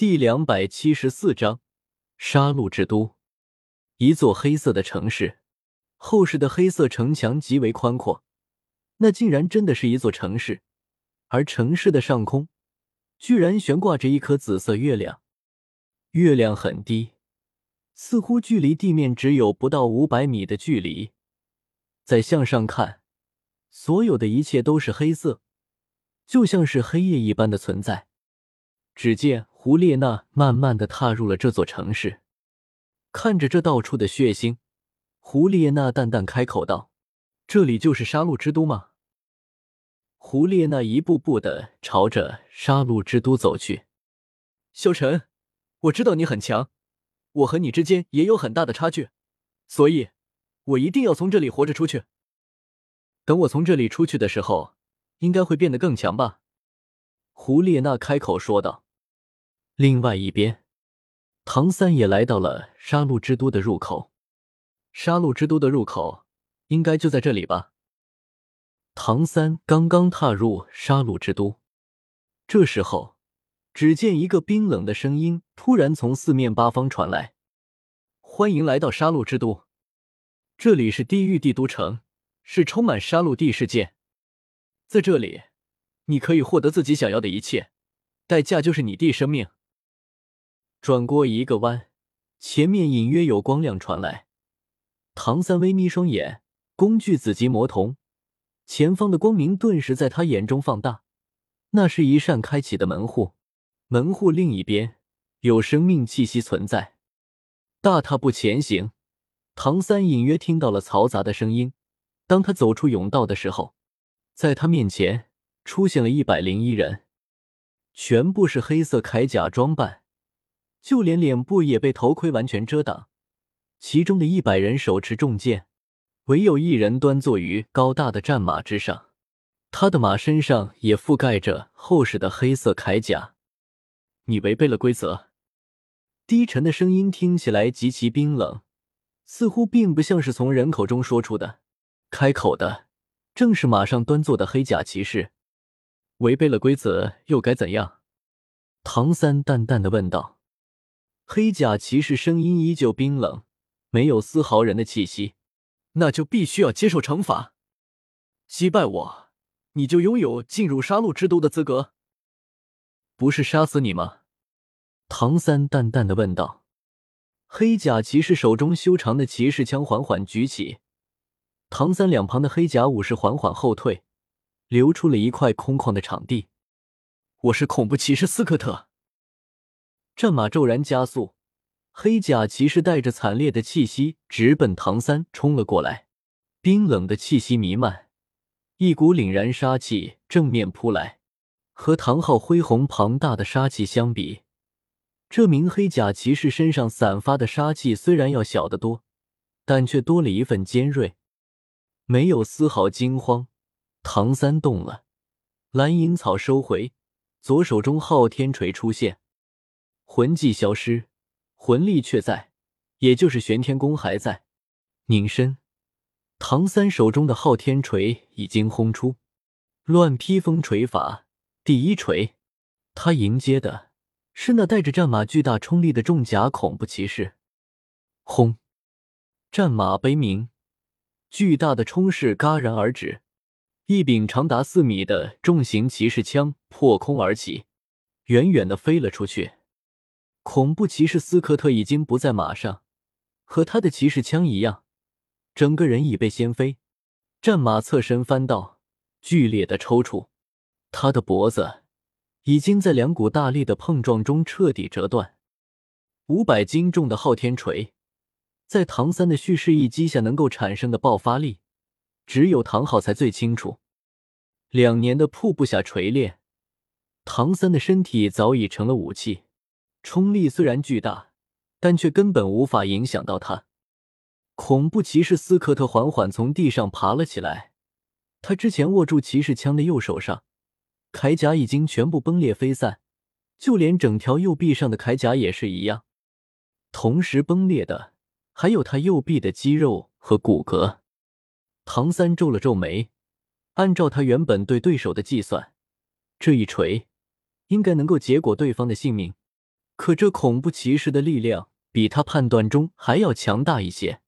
第两百七十四章杀戮之都。一座黑色的城市，厚实的黑色城墙极为宽阔，那竟然真的是一座城市。而城市的上空，居然悬挂着一颗紫色月亮。月亮很低，似乎距离地面只有不到五百米的距离。再向上看，所有的一切都是黑色，就像是黑夜一般的存在。只见胡列娜慢慢的踏入了这座城市，看着这到处的血腥，胡列娜淡淡开口道：“这里就是杀戮之都吗？”胡列娜一步步的朝着杀戮之都走去。萧晨，我知道你很强，我和你之间也有很大的差距，所以，我一定要从这里活着出去。等我从这里出去的时候，应该会变得更强吧？胡列娜开口说道。另外一边，唐三也来到了杀戮之都的入口。杀戮之都的入口应该就在这里吧？唐三刚刚踏入杀戮之都，这时候，只见一个冰冷的声音突然从四面八方传来：“欢迎来到杀戮之都，这里是地狱帝都城，是充满杀戮地世界，在这里，你可以获得自己想要的一切，代价就是你弟生命。”转过一个弯，前面隐约有光亮传来。唐三微眯双眼，工具紫极魔瞳，前方的光明顿时在他眼中放大。那是一扇开启的门户，门户另一边有生命气息存在。大踏步前行，唐三隐约听到了嘈杂的声音。当他走出甬道的时候，在他面前出现了一百零一人，全部是黑色铠甲装扮。就连脸部也被头盔完全遮挡，其中的一百人手持重剑，唯有一人端坐于高大的战马之上，他的马身上也覆盖着厚实的黑色铠甲。你违背了规则。低沉的声音听起来极其冰冷，似乎并不像是从人口中说出的。开口的正是马上端坐的黑甲骑士。违背了规则又该怎样？唐三淡淡的问道。黑甲骑士声音依旧冰冷，没有丝毫人的气息。那就必须要接受惩罚。击败我，你就拥有进入杀戮之都的资格。不是杀死你吗？唐三淡淡的问道。黑甲骑士手中修长的骑士枪缓缓举起，唐三两旁的黑甲武士缓缓后退，留出了一块空旷的场地。我是恐怖骑士斯科特。战马骤然加速，黑甲骑士带着惨烈的气息直奔唐三冲了过来。冰冷的气息弥漫，一股凛然杀气正面扑来。和唐昊恢宏庞大的杀气相比，这名黑甲骑士身上散发的杀气虽然要小得多，但却多了一份尖锐。没有丝毫惊慌，唐三动了，蓝银草收回，左手中昊天锤出现。魂技消失，魂力却在，也就是玄天功还在。拧身，唐三手中的昊天锤已经轰出，乱披风锤法第一锤。他迎接的是那带着战马巨大冲力的重甲恐怖骑士。轰！战马悲鸣，巨大的冲势戛然而止，一柄长达四米的重型骑士枪破空而起，远远的飞了出去。恐怖骑士斯科特已经不在马上，和他的骑士枪一样，整个人已被掀飞。战马侧身翻倒，剧烈的抽搐，他的脖子已经在两股大力的碰撞中彻底折断。五百斤重的昊天锤，在唐三的蓄势一击下能够产生的爆发力，只有唐昊才最清楚。两年的瀑布下锤炼，唐三的身体早已成了武器。冲力虽然巨大，但却根本无法影响到他。恐怖骑士斯科特缓缓从地上爬了起来。他之前握住骑士枪的右手上，铠甲已经全部崩裂飞散，就连整条右臂上的铠甲也是一样。同时崩裂的还有他右臂的肌肉和骨骼。唐三皱了皱眉，按照他原本对对手的计算，这一锤应该能够结果对方的性命。可这恐怖骑士的力量比他判断中还要强大一些，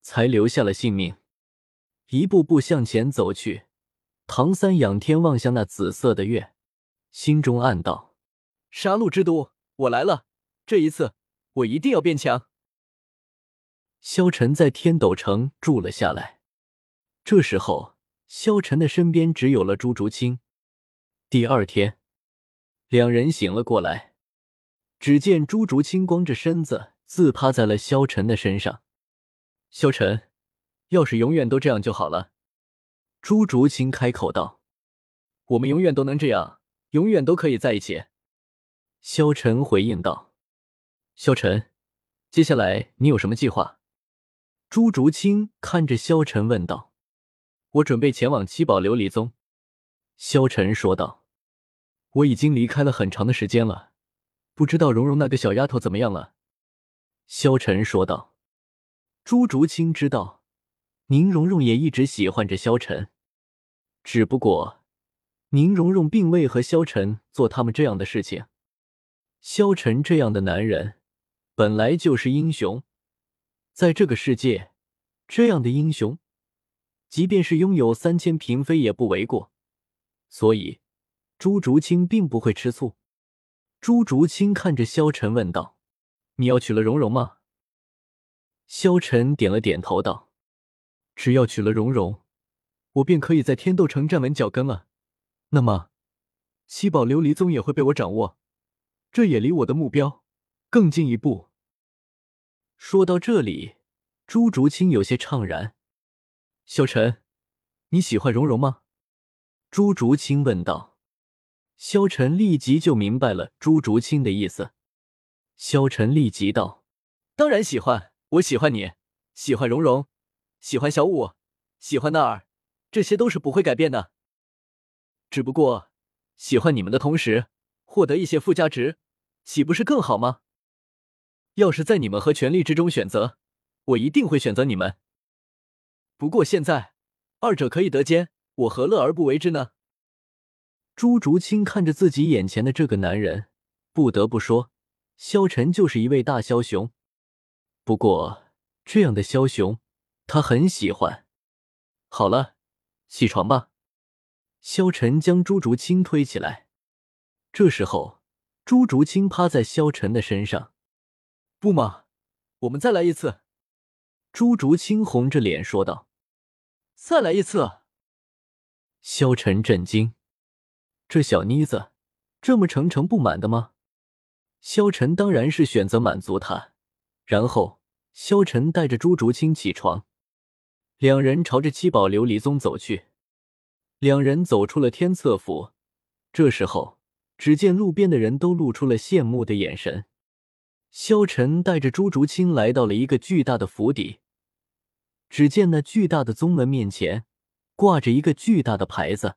才留下了性命。一步步向前走去，唐三仰天望向那紫色的月，心中暗道：“杀戮之都，我来了！这一次，我一定要变强。”萧晨在天斗城住了下来。这时候，萧晨的身边只有了朱竹清。第二天，两人醒了过来，只见朱竹清光着身子自趴在了萧晨的身上。萧晨，要是永远都这样就好了。朱竹清开口道：“我们永远都能这样，永远都可以在一起。”萧晨回应道：“萧晨，接下来你有什么计划？”朱竹清看着萧晨问道：“我准备前往七宝琉璃宗。”萧晨说道：“我已经离开了很长的时间了，不知道蓉蓉那个小丫头怎么样了。”萧晨说道。朱竹清知道宁荣荣也一直喜欢着萧晨，只不过宁荣荣并未和萧晨做他们这样的事情。萧晨这样的男人本来就是英雄。在这个世界，这样的英雄，即便是拥有三千嫔妃也不为过。所以，朱竹清并不会吃醋。朱竹清看着萧晨问道：“你要娶了蓉蓉吗？”萧晨点了点头道：“只要娶了蓉蓉，我便可以在天斗城站稳脚跟了。那么，七宝琉璃宗也会被我掌握，这也离我的目标更进一步。”说到这里，朱竹清有些怅然。萧晨，你喜欢蓉蓉吗？朱竹清问道。萧晨立即就明白了朱竹清的意思。萧晨立即道：“当然喜欢，我喜欢你，喜欢蓉蓉，喜欢小舞，喜欢娜儿，这些都是不会改变的。只不过，喜欢你们的同时，获得一些附加值，岂不是更好吗？”要是在你们和权力之中选择，我一定会选择你们。不过现在，二者可以得兼，我何乐而不为之呢？朱竹清看着自己眼前的这个男人，不得不说，萧晨就是一位大枭雄。不过这样的枭雄，他很喜欢。好了，起床吧。萧晨将朱竹清推起来。这时候，朱竹清趴在萧晨的身上。不嘛，我们再来一次。”朱竹清红着脸说道。“再来一次。”萧晨震惊，这小妮子这么诚诚不满的吗？萧晨当然是选择满足她。然后，萧晨带着朱竹清起床，两人朝着七宝琉璃宗走去。两人走出了天策府，这时候，只见路边的人都露出了羡慕的眼神。萧晨带着朱竹清来到了一个巨大的府邸，只见那巨大的宗门面前挂着一个巨大的牌子，